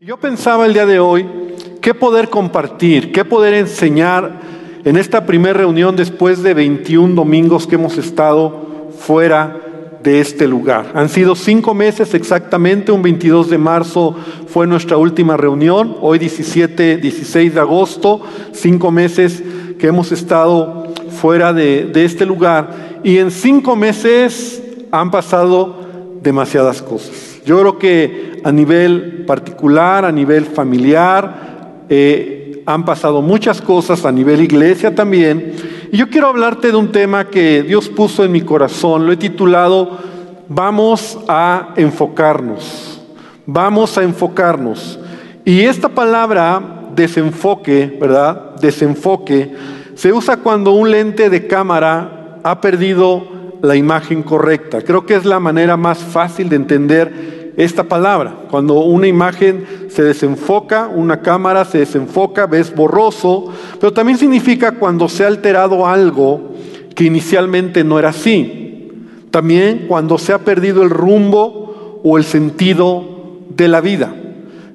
Yo pensaba el día de hoy qué poder compartir, qué poder enseñar en esta primera reunión después de 21 domingos que hemos estado fuera de este lugar. Han sido cinco meses exactamente, un 22 de marzo fue nuestra última reunión, hoy 17, 16 de agosto, cinco meses que hemos estado fuera de, de este lugar y en cinco meses han pasado demasiadas cosas. Yo creo que a nivel particular, a nivel familiar, eh, han pasado muchas cosas, a nivel iglesia también. Y yo quiero hablarte de un tema que Dios puso en mi corazón. Lo he titulado Vamos a enfocarnos. Vamos a enfocarnos. Y esta palabra, desenfoque, ¿verdad? Desenfoque, se usa cuando un lente de cámara ha perdido la imagen correcta. Creo que es la manera más fácil de entender esta palabra. Cuando una imagen se desenfoca, una cámara se desenfoca, ves borroso, pero también significa cuando se ha alterado algo que inicialmente no era así. También cuando se ha perdido el rumbo o el sentido de la vida.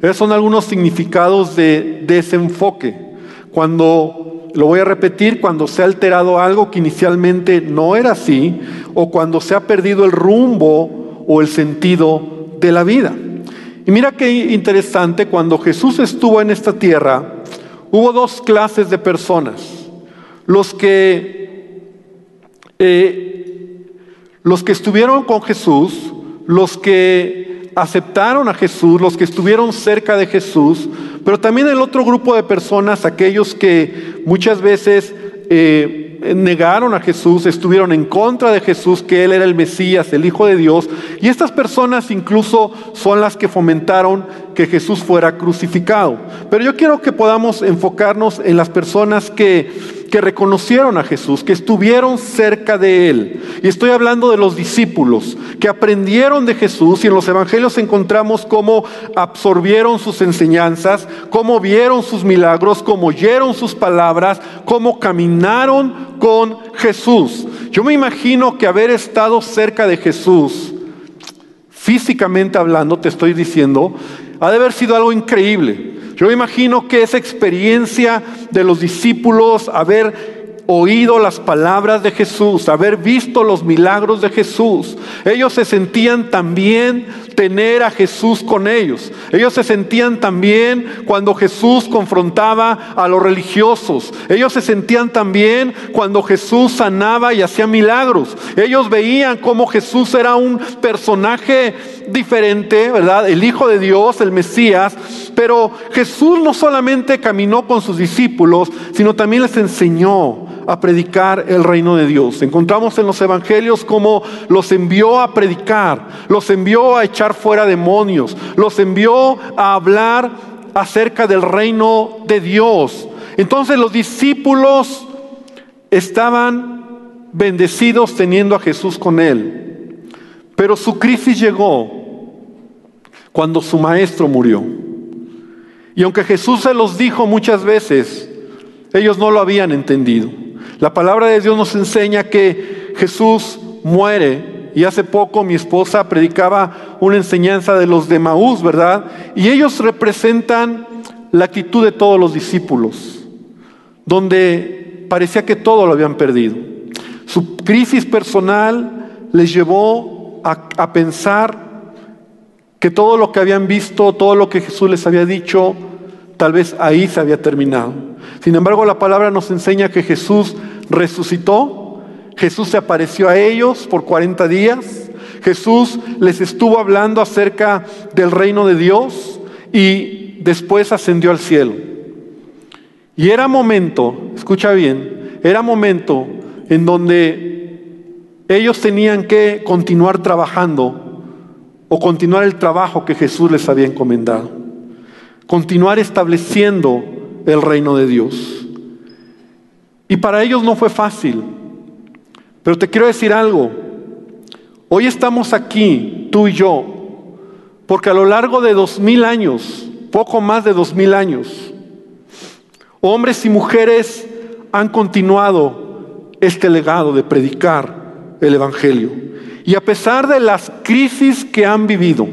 Esos son algunos significados de desenfoque. Cuando, lo voy a repetir, cuando se ha alterado algo que inicialmente no era así, o cuando se ha perdido el rumbo o el sentido de la vida. Y mira qué interesante, cuando Jesús estuvo en esta tierra, hubo dos clases de personas. Los que, eh, los que estuvieron con Jesús, los que aceptaron a Jesús, los que estuvieron cerca de Jesús, pero también el otro grupo de personas, aquellos que muchas veces eh, negaron a Jesús, estuvieron en contra de Jesús, que Él era el Mesías, el Hijo de Dios. Y estas personas incluso son las que fomentaron que Jesús fuera crucificado. Pero yo quiero que podamos enfocarnos en las personas que que reconocieron a Jesús, que estuvieron cerca de Él. Y estoy hablando de los discípulos, que aprendieron de Jesús y en los evangelios encontramos cómo absorbieron sus enseñanzas, cómo vieron sus milagros, cómo oyeron sus palabras, cómo caminaron con Jesús. Yo me imagino que haber estado cerca de Jesús, físicamente hablando, te estoy diciendo, ha de haber sido algo increíble. Yo imagino que esa experiencia de los discípulos, haber oído las palabras de Jesús, haber visto los milagros de Jesús. Ellos se sentían también tener a Jesús con ellos. Ellos se sentían también cuando Jesús confrontaba a los religiosos. Ellos se sentían también cuando Jesús sanaba y hacía milagros. Ellos veían cómo Jesús era un personaje diferente, ¿verdad? El Hijo de Dios, el Mesías. Pero Jesús no solamente caminó con sus discípulos, sino también les enseñó a predicar el reino de Dios. Encontramos en los evangelios cómo los envió a predicar, los envió a echar fuera demonios, los envió a hablar acerca del reino de Dios. Entonces los discípulos estaban bendecidos teniendo a Jesús con él. Pero su crisis llegó cuando su maestro murió. Y aunque Jesús se los dijo muchas veces, ellos no lo habían entendido. La palabra de Dios nos enseña que Jesús muere. Y hace poco mi esposa predicaba una enseñanza de los de Maús, ¿verdad? Y ellos representan la actitud de todos los discípulos, donde parecía que todo lo habían perdido. Su crisis personal les llevó a, a pensar que todo lo que habían visto, todo lo que Jesús les había dicho, tal vez ahí se había terminado. Sin embargo, la palabra nos enseña que Jesús resucitó, Jesús se apareció a ellos por 40 días, Jesús les estuvo hablando acerca del reino de Dios y después ascendió al cielo. Y era momento, escucha bien, era momento en donde ellos tenían que continuar trabajando o continuar el trabajo que Jesús les había encomendado, continuar estableciendo el reino de Dios. Y para ellos no fue fácil. Pero te quiero decir algo. Hoy estamos aquí, tú y yo, porque a lo largo de dos mil años, poco más de dos mil años, hombres y mujeres han continuado este legado de predicar el Evangelio. Y a pesar de las crisis que han vivido,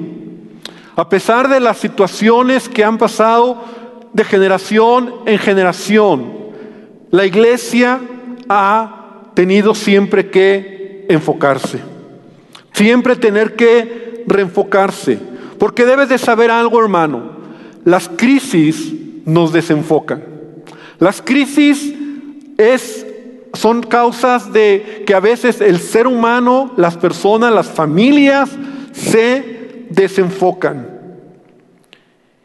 A pesar de las situaciones que han pasado de generación en generación, la iglesia ha tenido siempre que enfocarse, siempre tener que reenfocarse, porque debes de saber algo, hermano, las crisis nos desenfocan. Las crisis es, son causas de que a veces el ser humano, las personas, las familias se desenfocan.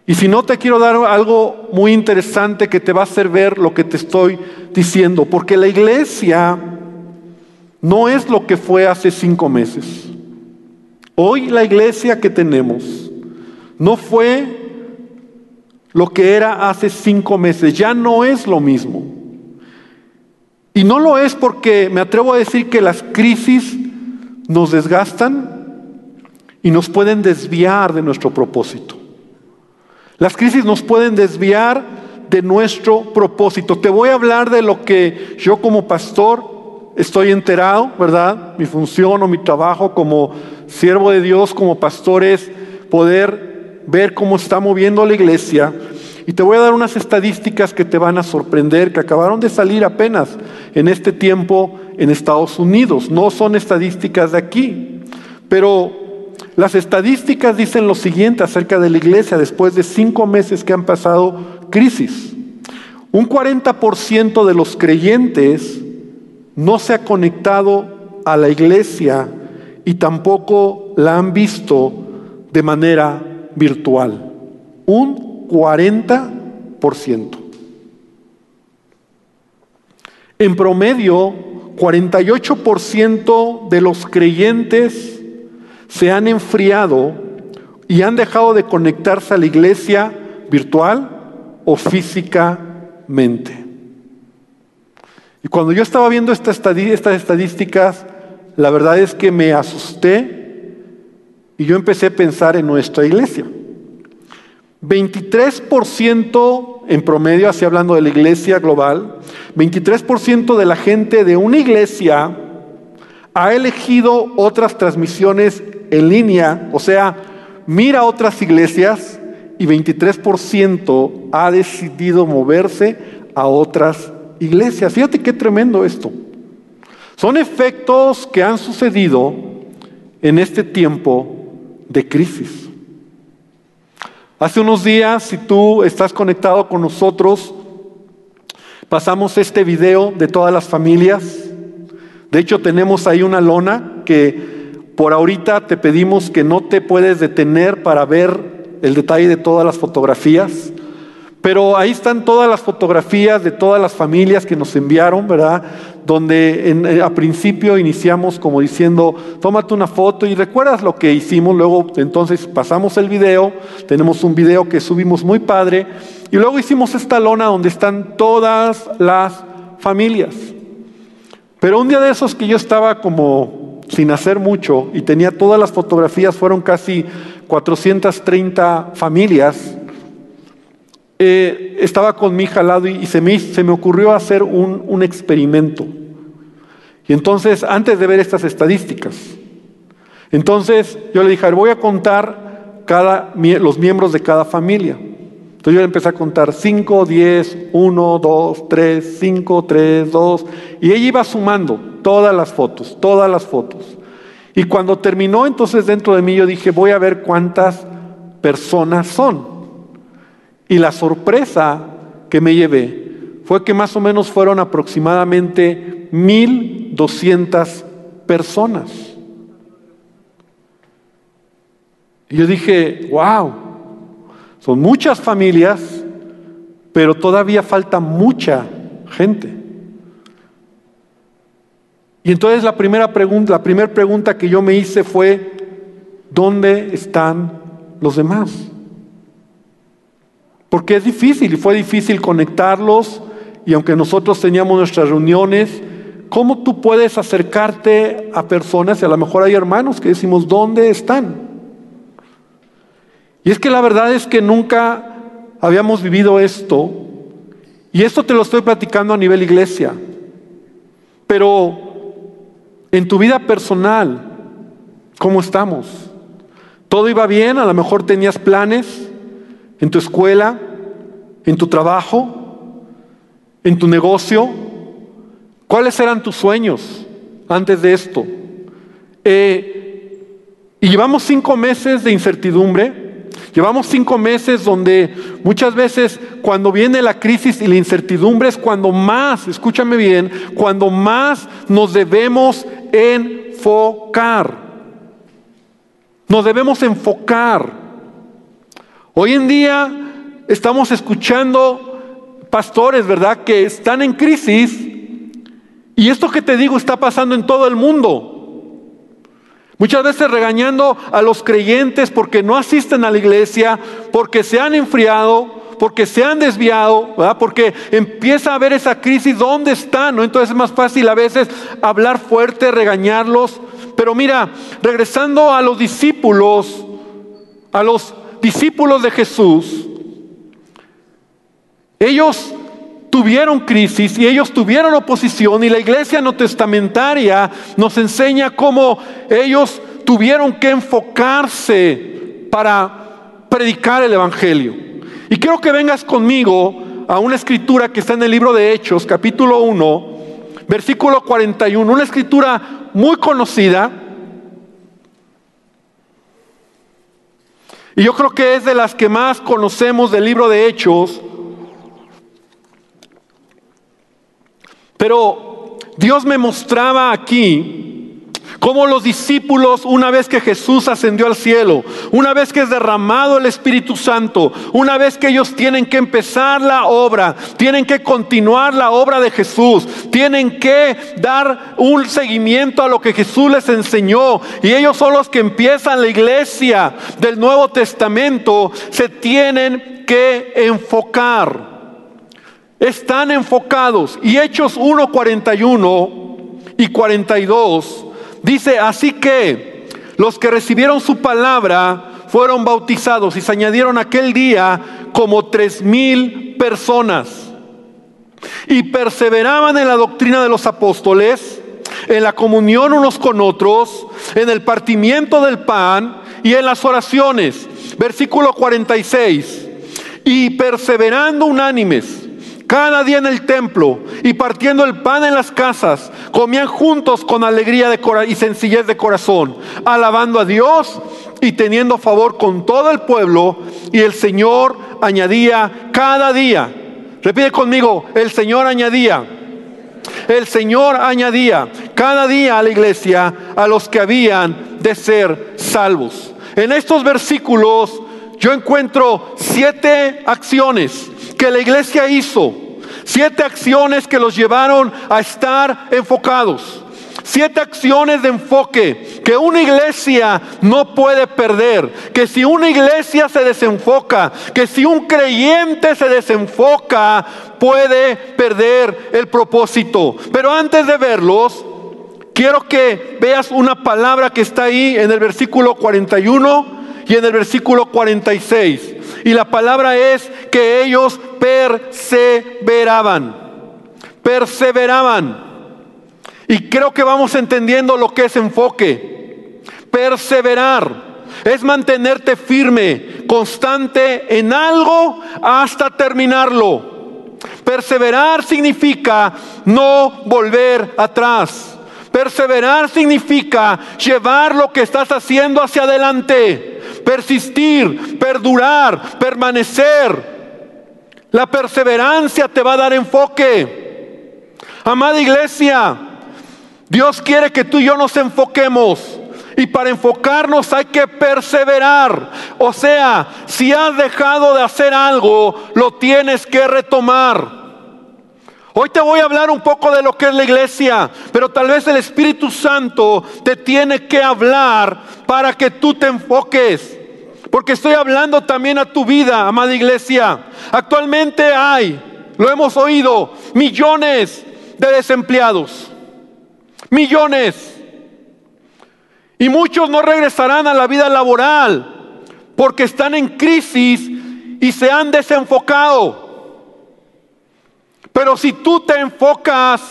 Y si no te quiero dar algo muy interesante que te va a hacer ver lo que te estoy diciendo, porque la iglesia no es lo que fue hace cinco meses. Hoy la iglesia que tenemos no fue lo que era hace cinco meses, ya no es lo mismo. Y no lo es porque me atrevo a decir que las crisis nos desgastan y nos pueden desviar de nuestro propósito. Las crisis nos pueden desviar de nuestro propósito. Te voy a hablar de lo que yo como pastor estoy enterado, ¿verdad? Mi función o mi trabajo como siervo de Dios, como pastor es poder ver cómo está moviendo la iglesia. Y te voy a dar unas estadísticas que te van a sorprender, que acabaron de salir apenas en este tiempo en Estados Unidos. No son estadísticas de aquí, pero las estadísticas dicen lo siguiente acerca de la iglesia después de cinco meses que han pasado crisis. Un 40% de los creyentes no se ha conectado a la iglesia y tampoco la han visto de manera virtual. Un 40%. En promedio, 48% de los creyentes se han enfriado y han dejado de conectarse a la iglesia virtual o físicamente. Y cuando yo estaba viendo estas estadísticas, la verdad es que me asusté y yo empecé a pensar en nuestra iglesia. 23% en promedio, así hablando de la iglesia global, 23% de la gente de una iglesia ha elegido otras transmisiones en línea, o sea, mira otras iglesias y 23% ha decidido moverse a otras iglesias. Fíjate qué tremendo esto. Son efectos que han sucedido en este tiempo de crisis. Hace unos días, si tú estás conectado con nosotros, pasamos este video de todas las familias. De hecho, tenemos ahí una lona que por ahorita te pedimos que no te puedes detener para ver el detalle de todas las fotografías, pero ahí están todas las fotografías de todas las familias que nos enviaron, ¿verdad? Donde eh, a principio iniciamos como diciendo, tómate una foto y recuerdas lo que hicimos, luego entonces pasamos el video, tenemos un video que subimos muy padre, y luego hicimos esta lona donde están todas las familias. Pero un día de esos que yo estaba como sin hacer mucho y tenía todas las fotografías, fueron casi 430 familias. Eh, estaba con mi hija al lado y, se, me, se, me, ocurrió hacer un, un, experimento. Y entonces, antes de ver estas estadísticas, entonces yo le dije, voy a contar cada, los miembros de cada familia. Entonces yo empecé a contar 5, 10, 1, 2, 3, 5, 3, 2. Y ella iba sumando todas las fotos, todas las fotos. Y cuando terminó, entonces dentro de mí yo dije, voy a ver cuántas personas son. Y la sorpresa que me llevé fue que más o menos fueron aproximadamente 1.200 personas. Y yo dije, wow, son muchas familias, pero todavía falta mucha gente. Y entonces la primera pregunta, la primera pregunta que yo me hice fue, ¿dónde están los demás? Porque es difícil y fue difícil conectarlos y aunque nosotros teníamos nuestras reuniones, ¿cómo tú puedes acercarte a personas y a lo mejor hay hermanos que decimos, ¿dónde están? Y es que la verdad es que nunca habíamos vivido esto. Y esto te lo estoy platicando a nivel iglesia. Pero en tu vida personal, ¿cómo estamos? Todo iba bien, a lo mejor tenías planes en tu escuela, en tu trabajo, en tu negocio. ¿Cuáles eran tus sueños antes de esto? Eh, y llevamos cinco meses de incertidumbre. Llevamos cinco meses donde muchas veces cuando viene la crisis y la incertidumbre es cuando más, escúchame bien, cuando más nos debemos enfocar. Nos debemos enfocar. Hoy en día estamos escuchando pastores, ¿verdad?, que están en crisis y esto que te digo está pasando en todo el mundo. Muchas veces regañando a los creyentes porque no asisten a la iglesia, porque se han enfriado, porque se han desviado, porque empieza a haber esa crisis, ¿dónde están? ¿no? Entonces es más fácil a veces hablar fuerte, regañarlos. Pero mira, regresando a los discípulos, a los discípulos de Jesús, ellos tuvieron crisis y ellos tuvieron oposición y la iglesia no testamentaria nos enseña cómo ellos tuvieron que enfocarse para predicar el Evangelio. Y quiero que vengas conmigo a una escritura que está en el libro de Hechos, capítulo 1, versículo 41, una escritura muy conocida. Y yo creo que es de las que más conocemos del libro de Hechos. Pero Dios me mostraba aquí como los discípulos, una vez que Jesús ascendió al cielo, una vez que es derramado el Espíritu Santo, una vez que ellos tienen que empezar la obra, tienen que continuar la obra de Jesús, tienen que dar un seguimiento a lo que Jesús les enseñó. Y ellos son los que empiezan la iglesia del Nuevo Testamento, se tienen que enfocar. Están enfocados. Y Hechos 1, 41 y 42 Dice, así que los que recibieron su palabra fueron bautizados y se añadieron aquel día como tres mil personas. Y perseveraban en la doctrina de los apóstoles, en la comunión unos con otros, en el partimiento del pan y en las oraciones. Versículo 46. Y perseverando unánimes cada día en el templo y partiendo el pan en las casas, comían juntos con alegría de y sencillez de corazón, alabando a Dios y teniendo favor con todo el pueblo. Y el Señor añadía cada día, repite conmigo, el Señor añadía, el Señor añadía cada día a la iglesia a los que habían de ser salvos. En estos versículos yo encuentro siete acciones que la iglesia hizo, siete acciones que los llevaron a estar enfocados. Siete acciones de enfoque que una iglesia no puede perder. Que si una iglesia se desenfoca, que si un creyente se desenfoca, puede perder el propósito. Pero antes de verlos, quiero que veas una palabra que está ahí en el versículo 41 y en el versículo 46. Y la palabra es que ellos perseveraban, perseveraban. Y creo que vamos entendiendo lo que es enfoque. Perseverar es mantenerte firme, constante en algo hasta terminarlo. Perseverar significa no volver atrás. Perseverar significa llevar lo que estás haciendo hacia adelante persistir, perdurar, permanecer. La perseverancia te va a dar enfoque. Amada iglesia, Dios quiere que tú y yo nos enfoquemos. Y para enfocarnos hay que perseverar. O sea, si has dejado de hacer algo, lo tienes que retomar. Hoy te voy a hablar un poco de lo que es la iglesia, pero tal vez el Espíritu Santo te tiene que hablar para que tú te enfoques. Porque estoy hablando también a tu vida, amada iglesia. Actualmente hay, lo hemos oído, millones de desempleados. Millones. Y muchos no regresarán a la vida laboral porque están en crisis y se han desenfocado. Pero si tú te enfocas,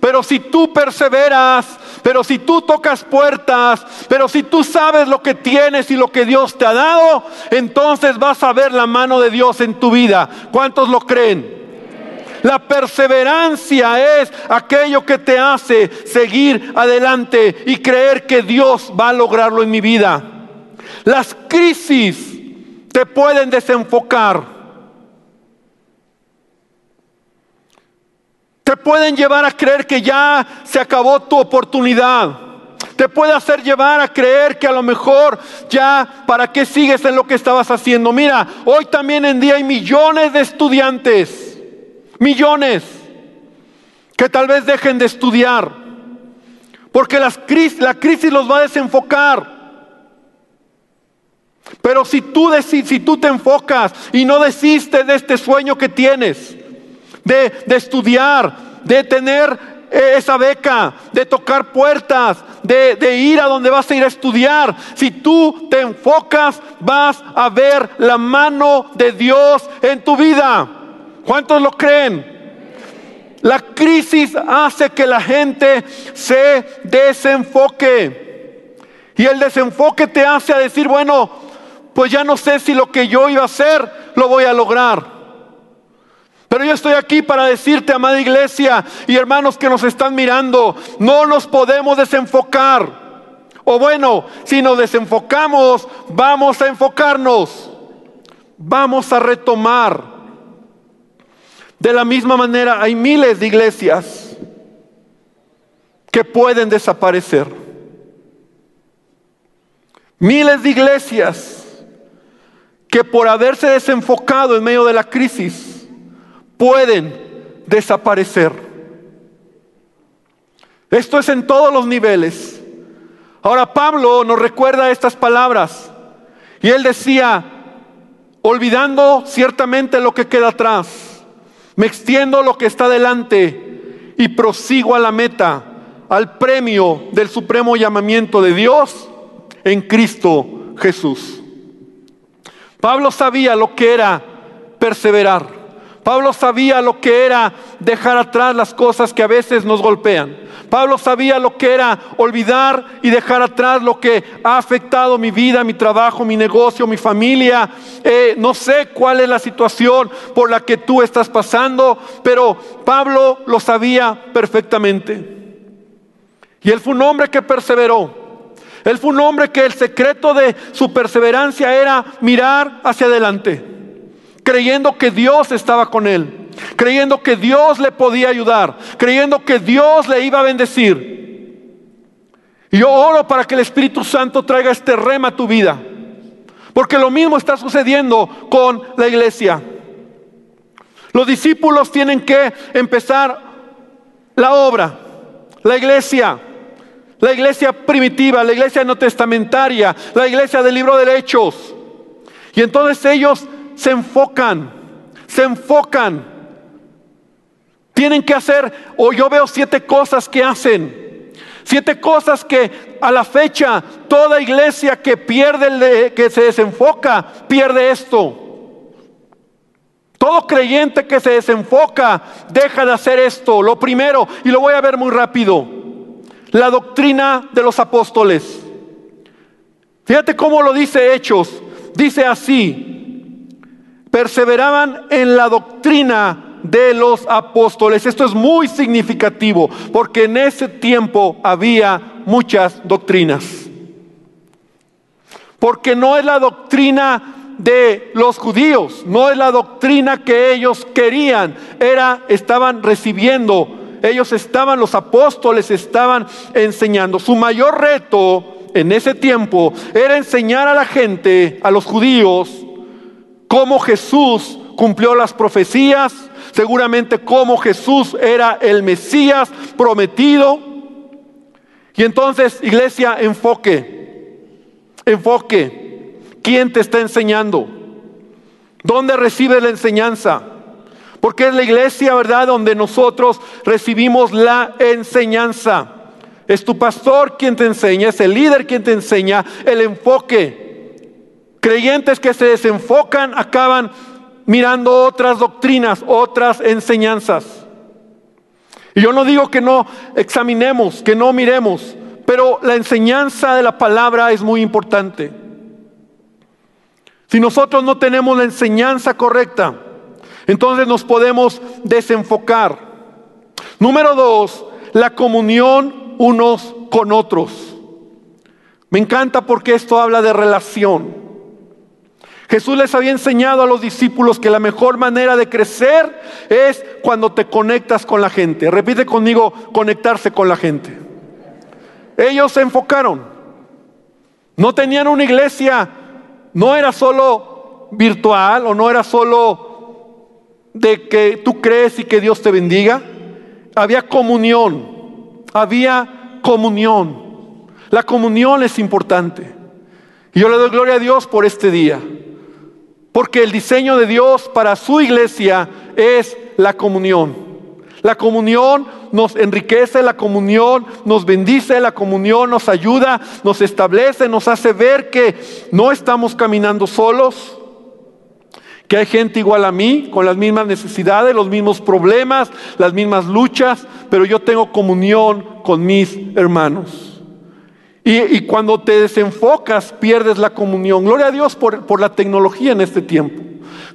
pero si tú perseveras, Pero si tú tocas puertas, pero si tú sabes lo que tienes y lo que Dios te ha dado, entonces vas a ver la mano de Dios en tu vida. ¿Cuántos lo creen? La perseverancia es aquello que te hace seguir adelante y creer que Dios va a lograrlo en mi vida. Las crisis te pueden desenfocar. Te pueden llevar a creer que ya se acabó tu oportunidad. Te puede hacer llevar a creer que a lo mejor ya para qué sigues en lo que estabas haciendo. Mira, hoy también en día hay millones de estudiantes, millones, que tal vez dejen de estudiar. Porque las la crisis los va a desenfocar. Pero si tú, si tú te enfocas y no desistes de este sueño que tienes, de, estudiar, de tener eh, esa beca, de tocar puertas, de, de, ir a donde vas a ir a estudiar. Si tú te enfocas, vas a ver la mano de Dios en tu vida. ¿Cuántos lo creen? La crisis hace que la gente se desenfoque. Y el desenfoque te hace a decir, bueno, pues ya no sé si lo que yo iba a hacer lo voy a lograr. Pero yo estoy aquí para decirte, amada iglesia y hermanos que nos están mirando, no nos podemos desenfocar. O bueno, si nos desenfocamos, vamos a enfocarnos. Vamos a retomar. De la misma manera, hay miles de iglesias que pueden desaparecer. Miles de iglesias que por haberse desenfocado en medio de la crisis pueden desaparecer. Esto es en todos los niveles. Ahora Pablo nos recuerda estas palabras y él decía, olvidando ciertamente lo que queda atrás, me extiendo lo que está delante y prosigo a la meta, al premio del supremo llamamiento de Dios en Cristo Jesús. Pablo sabía lo que era perseverar. Pablo sabía lo que era dejar atrás las cosas que a veces nos golpean. Pablo sabía lo que era olvidar y dejar atrás lo que ha afectado mi vida, mi trabajo, mi negocio, mi familia. Eh, no sé cuál es la situación por la que tú estás pasando, pero Pablo lo sabía perfectamente. Y él fue un hombre que perseveró. Él fue un hombre que el secreto de su perseverancia era mirar hacia adelante, creyendo que Dios estaba con él, creyendo que Dios le podía ayudar, creyendo que Dios le iba a bendecir. Yo oro para que el Espíritu Santo traiga este rema a tu vida, porque lo mismo está sucediendo con la iglesia. Los discípulos tienen que empezar la obra, la iglesia la iglesia primitiva, la iglesia no testamentaria, la iglesia del libro de Hechos. Y entonces ellos se enfocan, se enfocan. Tienen que hacer, o yo veo siete cosas que hacen. Siete cosas que a la fecha toda iglesia que pierde, que se desenfoca, pierde esto. Todo creyente que se desenfoca deja de hacer esto. Lo primero, y lo voy a ver muy rápido la doctrina de los apóstoles. Fíjate cómo lo dice Hechos. Dice así, perseveraban en la doctrina de los apóstoles. Esto es muy significativo porque en ese tiempo había muchas doctrinas. Porque no es la doctrina de los judíos, no es la doctrina que ellos querían, era estaban recibiendo ellos estaban, los apóstoles estaban enseñando. Su mayor reto en ese tiempo era enseñar a la gente, a los judíos, cómo Jesús cumplió las profecías, seguramente cómo Jesús era el Mesías prometido. Y entonces, iglesia, enfoque, enfoque. ¿Quién te está enseñando? ¿Dónde recibe la enseñanza? Porque es la iglesia, ¿verdad?, donde nosotros recibimos la enseñanza. Es tu pastor quien te enseña, es el líder quien te enseña el enfoque. Creyentes que se desenfocan acaban mirando otras doctrinas, otras enseñanzas. Y yo no digo que no examinemos, que no miremos, pero la enseñanza de la palabra es muy importante. Si nosotros no tenemos la enseñanza correcta, entonces nos podemos desenfocar. Número dos, la comunión unos con otros. Me encanta porque esto habla de relación. Jesús les había enseñado a los discípulos que la mejor manera de crecer es cuando te conectas con la gente. Repite conmigo, conectarse con la gente. Ellos se enfocaron. No tenían una iglesia, no era solo virtual o no era solo de que tú crees y que Dios te bendiga. Había comunión, había comunión. La comunión es importante. Y yo le doy gloria a Dios por este día. Porque el diseño de Dios para su iglesia es la comunión. La comunión nos enriquece, la comunión nos bendice, la comunión nos ayuda, nos establece, nos hace ver que no estamos caminando solos, que hay gente igual a mí, con las mismas necesidades, los mismos problemas, las mismas luchas, pero yo tengo comunión con mis hermanos. Y, cuando te desenfocas, pierdes la comunión. Gloria a Dios por, la tecnología en este tiempo.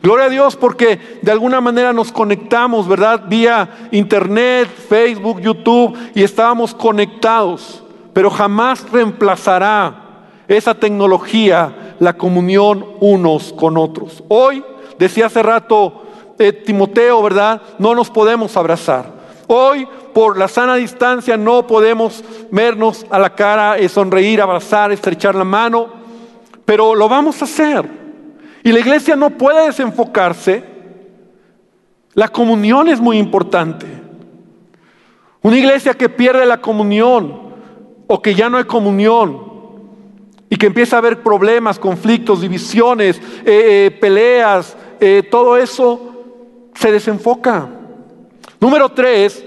Gloria a Dios porque de alguna manera nos conectamos, ¿verdad? Vía internet, Facebook, YouTube, y estábamos conectados. Pero jamás reemplazará esa tecnología la comunión unos con otros. Hoy, decía hace rato eh, Timoteo, ¿verdad? No nos podemos abrazar. Hoy por la sana distancia no podemos vernos a la cara, y sonreír, abrazar, estrechar la mano, pero lo vamos a hacer. Y la iglesia no puede desenfocarse. La comunión es muy importante. Una iglesia que pierde la comunión o que ya no hay comunión y que empieza a haber problemas, conflictos, divisiones, eh, eh, peleas, eh, todo eso se desenfoca. Número tres,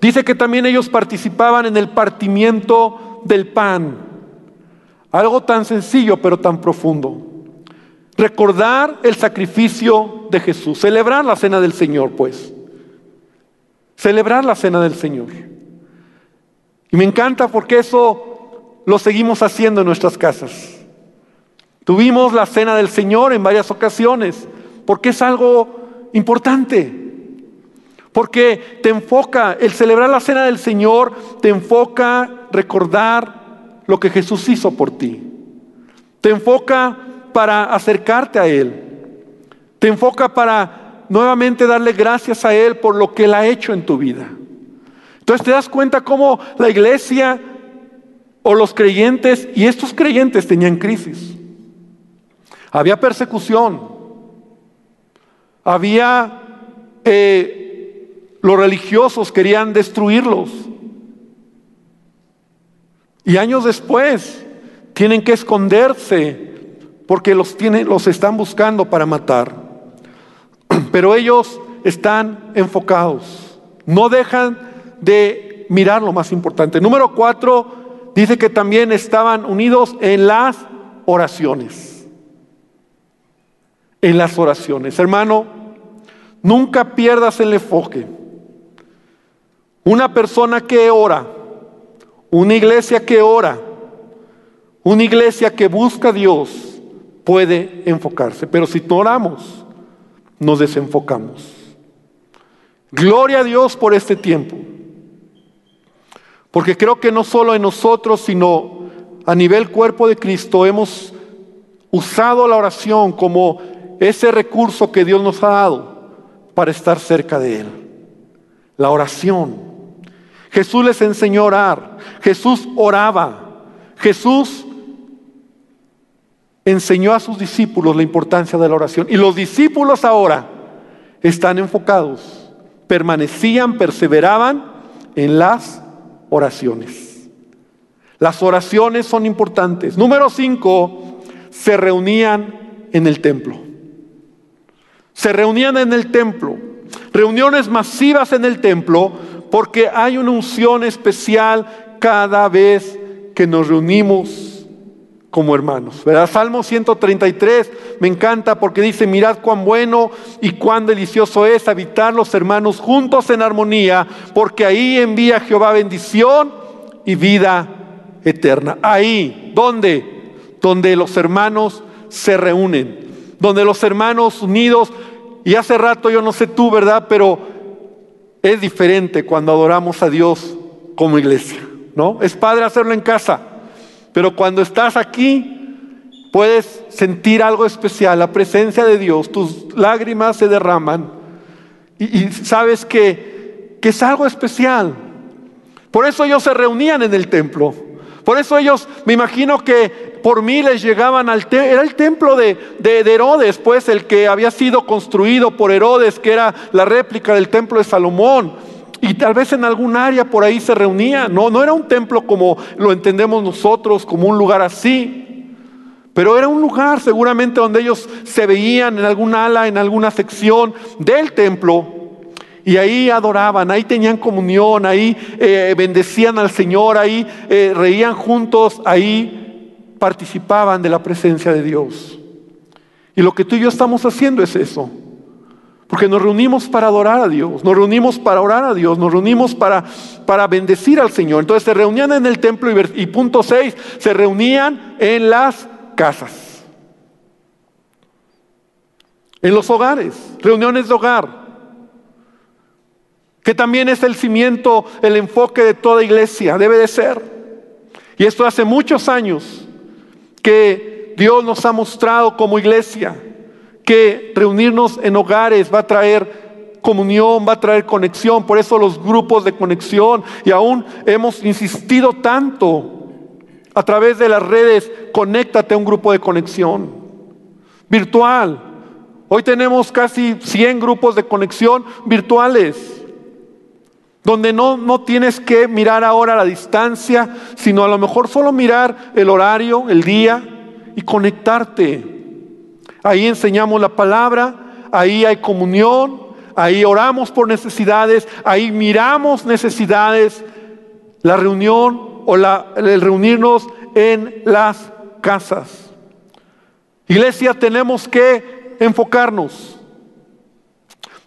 Dice que también ellos participaban en el partimiento del pan. Algo tan sencillo pero tan profundo. Recordar el sacrificio de Jesús. Celebrar la cena del Señor, pues. Celebrar la cena del Señor. Y me encanta porque eso lo seguimos haciendo en nuestras casas. Tuvimos la cena del Señor en varias ocasiones porque es algo importante. Porque te enfoca, el celebrar la cena del Señor, te enfoca recordar lo que Jesús hizo por ti. Te enfoca para acercarte a Él. Te enfoca para nuevamente darle gracias a Él por lo que Él ha hecho en tu vida. Entonces te das cuenta cómo la iglesia o los creyentes, y estos creyentes tenían crisis. Había persecución. Había... Eh, los religiosos querían destruirlos. Y años después tienen que esconderse porque los, tienen, los están buscando para matar. Pero ellos están enfocados. No dejan de mirar lo más importante. Número cuatro, dice que también estaban unidos en las oraciones. En las oraciones. Hermano, nunca pierdas el enfoque. Una persona que ora, una iglesia que ora, una iglesia que busca a Dios puede enfocarse. Pero si no oramos, nos desenfocamos. Gloria a Dios por este tiempo. Porque creo que no solo en nosotros, sino a nivel cuerpo de Cristo hemos usado la oración como ese recurso que Dios nos ha dado para estar cerca de Él. La oración. Jesús les enseñó a orar. Jesús oraba. Jesús enseñó a sus discípulos la importancia de la oración. Y los discípulos ahora están enfocados, permanecían, perseveraban en las oraciones. Las oraciones son importantes. Número cinco, se reunían en el templo. Se reunían en el templo. Reuniones masivas en el templo porque hay una unción especial cada vez que nos reunimos como hermanos. ¿verdad? Salmo 133 me encanta porque dice, mirad cuán bueno y cuán delicioso es habitar los hermanos juntos en armonía, porque ahí envía Jehová bendición y vida eterna. Ahí, ¿dónde? Donde los hermanos se reúnen, donde los hermanos unidos, y hace rato yo no sé tú, ¿verdad? Pero es diferente cuando adoramos a Dios como iglesia, ¿no? Es padre hacerlo en casa, pero cuando estás aquí puedes sentir algo especial, la presencia de Dios, tus lágrimas se derraman y, sabes que, que es algo especial. Por eso ellos se reunían en el templo. Por eso ellos, me imagino que por miles llegaban al templo. Era el templo de, de, Herodes, pues el que había sido construido por Herodes, que era la réplica del templo de Salomón. Y tal vez en algún área por ahí se reunía. No, no era un templo como lo entendemos nosotros, como un lugar así. Pero era un lugar seguramente donde ellos se veían en algún ala, en alguna sección del templo. Y ahí adoraban, ahí tenían comunión, ahí eh, bendecían al Señor, ahí eh, reían juntos, ahí participaban de la presencia de Dios. Y lo que tú y yo estamos haciendo es eso. Porque nos reunimos para adorar a Dios, nos reunimos para orar a Dios, nos reunimos para, para bendecir al Señor. Entonces se reunían en el templo y, y punto 6, se reunían en las casas, en los hogares, reuniones de hogar, que también es el cimiento, el enfoque de toda iglesia, debe de ser. Y esto hace muchos años que Dios nos ha mostrado como iglesia que reunirnos en hogares va a traer comunión, va a traer conexión, por eso los grupos de conexión, y aún hemos insistido tanto a través de las redes, conéctate a un grupo de conexión virtual. Hoy tenemos casi 100 grupos de conexión virtuales, donde no, no tienes que mirar ahora la distancia, sino a lo mejor solo mirar el horario, el día y conectarte. Ahí enseñamos la palabra, ahí hay comunión, ahí oramos por necesidades, ahí miramos necesidades. La reunión o la, el reunirnos en las casas. Iglesia, tenemos que enfocarnos.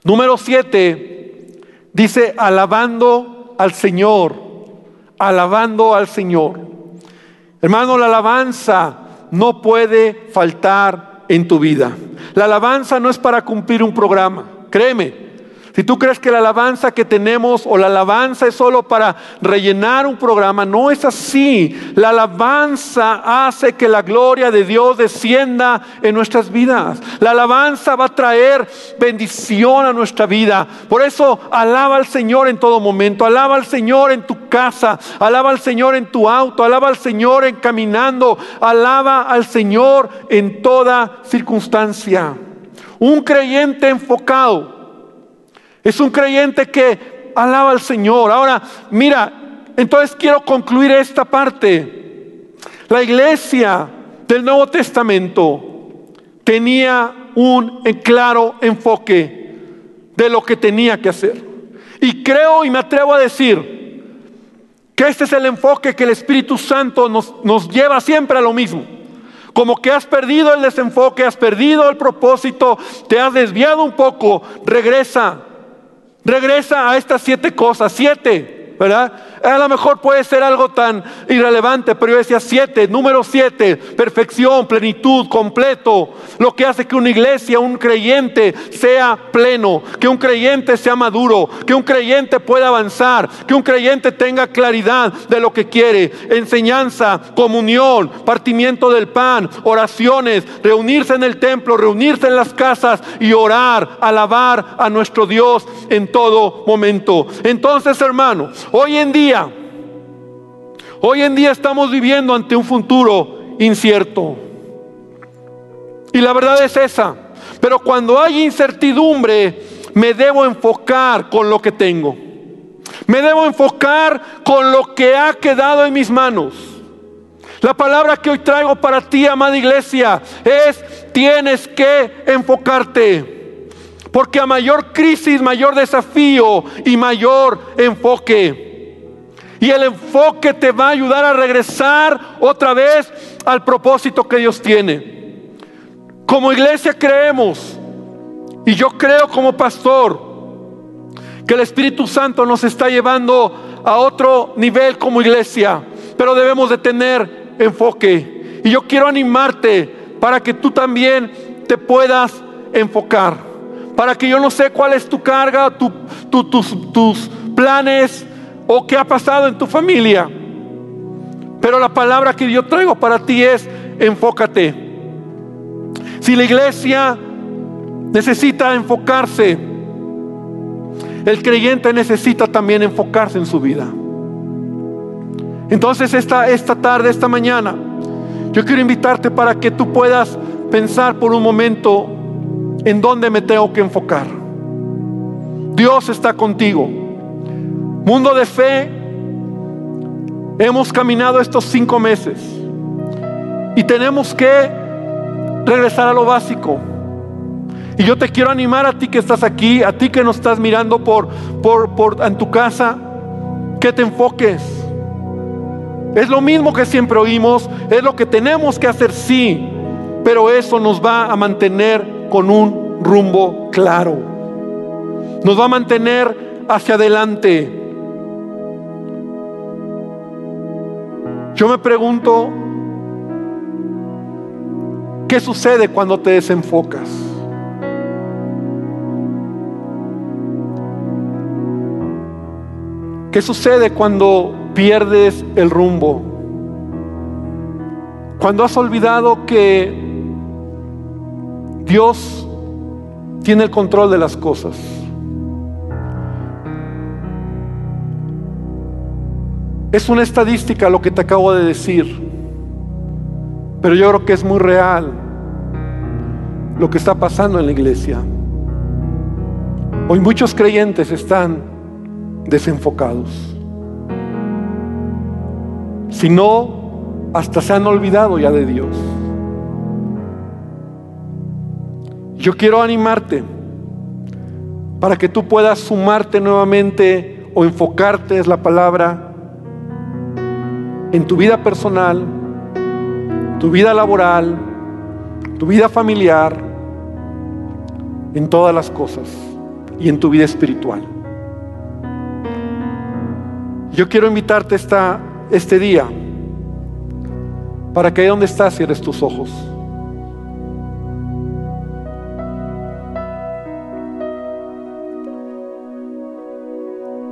Número siete, dice alabando al Señor, alabando al Señor. Hermano, la alabanza no puede faltar en tu vida. La alabanza no es para cumplir un programa, créeme. Si tú crees que la alabanza que tenemos o la alabanza es solo para rellenar un programa, no es así. La alabanza hace que la gloria de Dios descienda en nuestras vidas. La alabanza va a traer bendición a nuestra vida. Por eso alaba al Señor en todo momento. Alaba al Señor en tu casa. Alaba al Señor en tu auto. Alaba al Señor en caminando. Alaba al Señor en toda circunstancia. Un creyente enfocado es un creyente que alaba al Señor. Ahora, mira, entonces quiero concluir esta parte. La iglesia del Nuevo Testamento tenía un claro enfoque de lo que tenía que hacer. Y creo y me atrevo a decir que este es el enfoque que el Espíritu Santo nos, nos lleva siempre a lo mismo. Como que has perdido el desenfoque, has perdido el propósito, te has desviado un poco, regresa Regresa a estas siete cosas, siete, ¿verdad? A lo mejor puede ser algo tan irrelevante, pero yo decía siete, número siete, perfección, plenitud, completo. Lo que hace que una iglesia, un creyente sea pleno, que un creyente sea maduro, que un creyente pueda avanzar, que un creyente tenga claridad de lo que quiere. Enseñanza, comunión, partimiento del pan, oraciones, reunirse en el templo, reunirse en las casas y orar, alabar a nuestro Dios en todo momento. Entonces, hermano, hoy en día hoy en día estamos viviendo ante un futuro incierto. Y la verdad es esa. Pero cuando hay incertidumbre, me debo enfocar con lo que tengo. Me debo enfocar con lo que ha quedado en mis manos. La palabra que hoy traigo para ti, amada iglesia, es tienes que enfocarte. Porque a mayor crisis, mayor desafío y mayor enfoque. Y el enfoque te va a ayudar a regresar otra vez al propósito que Dios tiene. Como iglesia creemos, y yo creo como pastor, que el Espíritu Santo nos está llevando a otro nivel como iglesia, pero debemos de tener enfoque. Y yo quiero animarte para que tú también te puedas enfocar, para que yo no sé cuál es tu carga, tus, tus planes o qué ha pasado en tu familia. Pero la palabra que yo traigo para ti es enfócate. Si la iglesia necesita enfocarse, el creyente necesita también enfocarse en su vida. Entonces esta, esta tarde, esta mañana, yo quiero invitarte para que tú puedas pensar por un momento en dónde me tengo que enfocar. Dios está contigo. Mundo de fe, hemos caminado estos cinco meses y tenemos que regresar a lo básico. Y yo te quiero animar a ti que estás aquí, a ti que nos estás mirando por, por, por en tu casa, que te enfoques. Es lo mismo que siempre oímos, es lo que tenemos que hacer, sí, pero eso nos va a mantener con un rumbo claro. Nos va a mantener hacia adelante. Yo me pregunto, ¿qué sucede cuando te desenfocas? ¿Qué sucede cuando pierdes el rumbo? Cuando has olvidado que Dios tiene el control de las cosas. Es una estadística lo que te acabo de decir, pero yo creo que es muy real lo que está pasando en la iglesia. Hoy muchos creyentes están desenfocados. Si no, hasta se han olvidado ya de Dios. Yo quiero animarte para que tú puedas sumarte nuevamente o enfocarte, es la palabra, en tu vida personal, tu vida laboral, tu vida familiar, en todas las cosas y en tu vida espiritual. Yo quiero invitarte esta, este día para que ahí donde estás cierres tus ojos.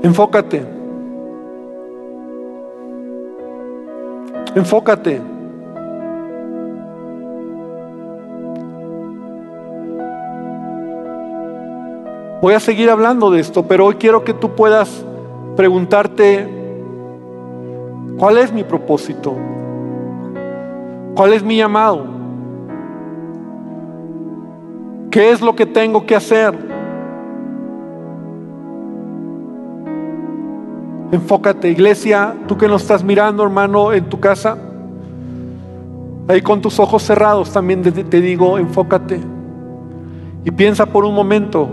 Enfócate. Enfócate. Voy a seguir hablando de esto, pero hoy quiero que tú puedas preguntarte, ¿cuál es mi propósito? ¿Cuál es mi llamado? ¿Qué es lo que tengo que hacer? Enfócate, iglesia, tú que nos estás mirando, hermano, en tu casa, ahí con tus ojos cerrados también te digo, enfócate y piensa por un momento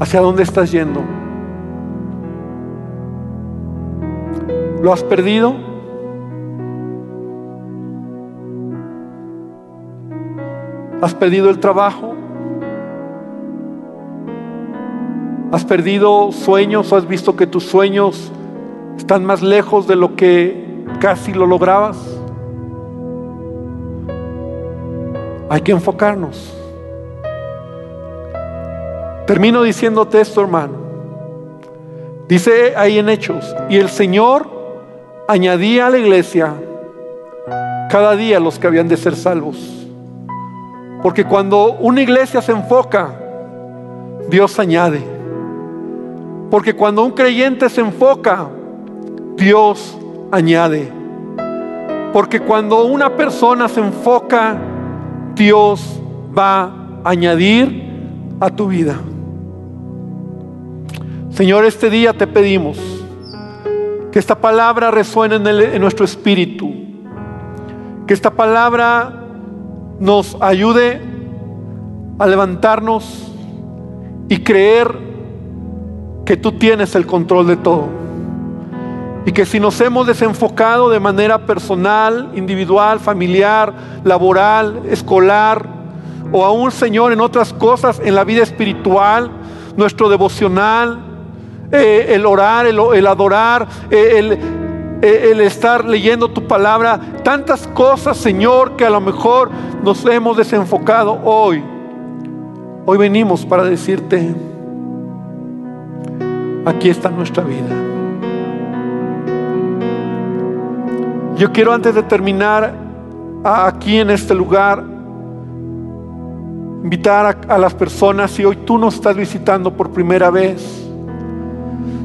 ¿Hacia dónde estás yendo? ¿Lo has perdido? ¿Has perdido el trabajo? ¿Has perdido sueños o has visto que tus sueños están más lejos de lo que casi lo lograbas? Hay que enfocarnos. Termino diciéndote esto, hermano. Dice ahí en Hechos, y el Señor añadía a la iglesia cada día los que habían de ser salvos. Porque cuando una iglesia se enfoca, Dios añade. Porque cuando un creyente se enfoca, Dios añade. Porque cuando una persona se enfoca, Dios va a añadir a tu vida. Señor, este día te pedimos que esta palabra resuene en, nuestro espíritu, que esta palabra nos ayude a levantarnos y creer que tú tienes el control de todo. Y que si nos hemos desenfocado de manera personal, individual, familiar, laboral, escolar, o aún, Señor, en otras cosas, en la vida espiritual, nuestro devocional, eh, el orar, el, adorar, eh, el, eh, el estar leyendo tu palabra, tantas cosas, Señor, que a lo mejor nos hemos desenfocado hoy. Hoy venimos para decirte, aquí está nuestra vida. Yo quiero antes de terminar aquí en este lugar, invitar a, las personas, si hoy tú nos estás visitando por primera vez,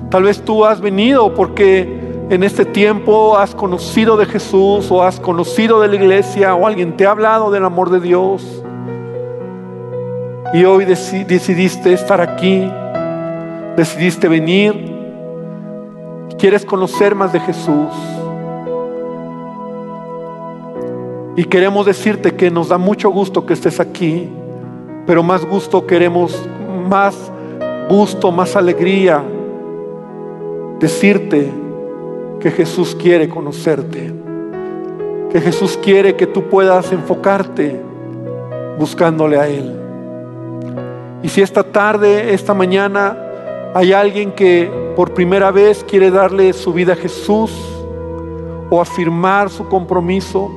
tal vez tú has venido porque en este tiempo has conocido de Jesús o has conocido de la iglesia o alguien te ha hablado del amor de Dios y hoy decidiste estar aquí, decidiste venir, quieres conocer más de Jesús. Y queremos decirte que nos da mucho gusto que estés aquí, pero más gusto queremos, más gusto, más alegría, decirte que Jesús quiere conocerte, que Jesús quiere que tú puedas enfocarte buscándole a Él. Y si esta tarde, esta mañana, hay alguien que por primera vez quiere darle su vida a Jesús o afirmar su compromiso,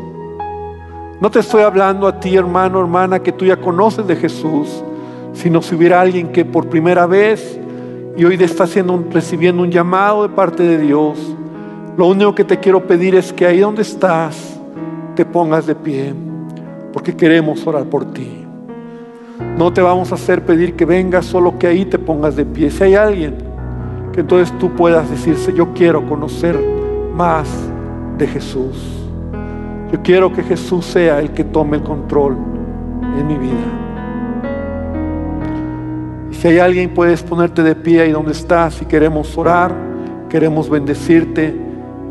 no te estoy hablando a ti, hermano, hermana, que tú ya conoces de Jesús, sino si hubiera alguien que por primera vez y hoy está haciendo recibiendo un llamado de parte de Dios. Lo único que te quiero pedir es que ahí donde estás te pongas de pie, porque queremos orar por ti. No te vamos a hacer pedir que vengas, solo que ahí te pongas de pie. Si hay alguien que entonces tú puedas decirse, yo quiero conocer más de Jesús. Yo quiero que Jesús sea el que tome el control en mi vida. Y si hay alguien, puedes ponerte de pie ahí donde estás y queremos orar, queremos bendecirte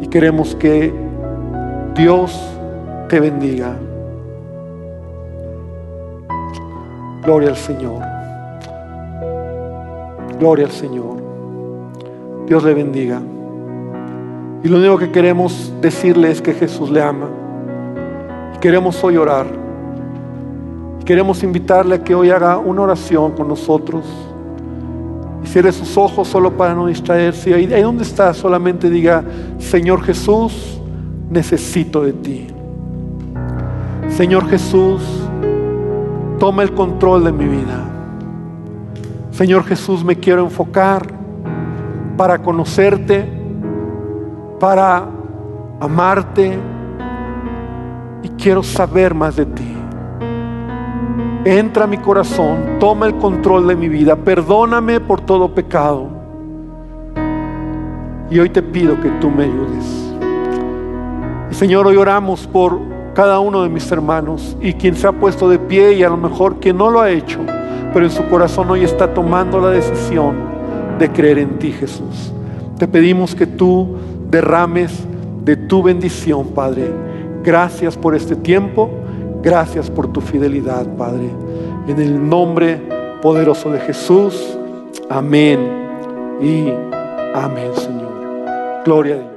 y queremos que Dios te bendiga. Gloria al Señor. Gloria al Señor. Dios le bendiga. Y lo único que queremos decirle es que Jesús le ama. Queremos hoy orar. Queremos invitarle a que hoy haga una oración con nosotros. Y cierre sus ojos solo para no distraerse. Ahí, ahí donde está, solamente diga, Señor Jesús, necesito de ti. Señor Jesús, toma el control de mi vida. Señor Jesús, me quiero enfocar para conocerte, para amarte, quiero saber más de ti. Entra a mi corazón, toma el control de mi vida, perdóname por todo pecado. Y hoy te pido que tú me ayudes. Y Señor, hoy oramos por cada uno de mis hermanos y quien se ha puesto de pie y a lo mejor quien no lo ha hecho, pero en su corazón hoy está tomando la decisión de creer en ti, Jesús. Te pedimos que tú derrames de tu bendición, Padre Gracias por este tiempo. Gracias por tu fidelidad, Padre. En el nombre poderoso de Jesús. Amén y amén, Señor. Gloria a Dios.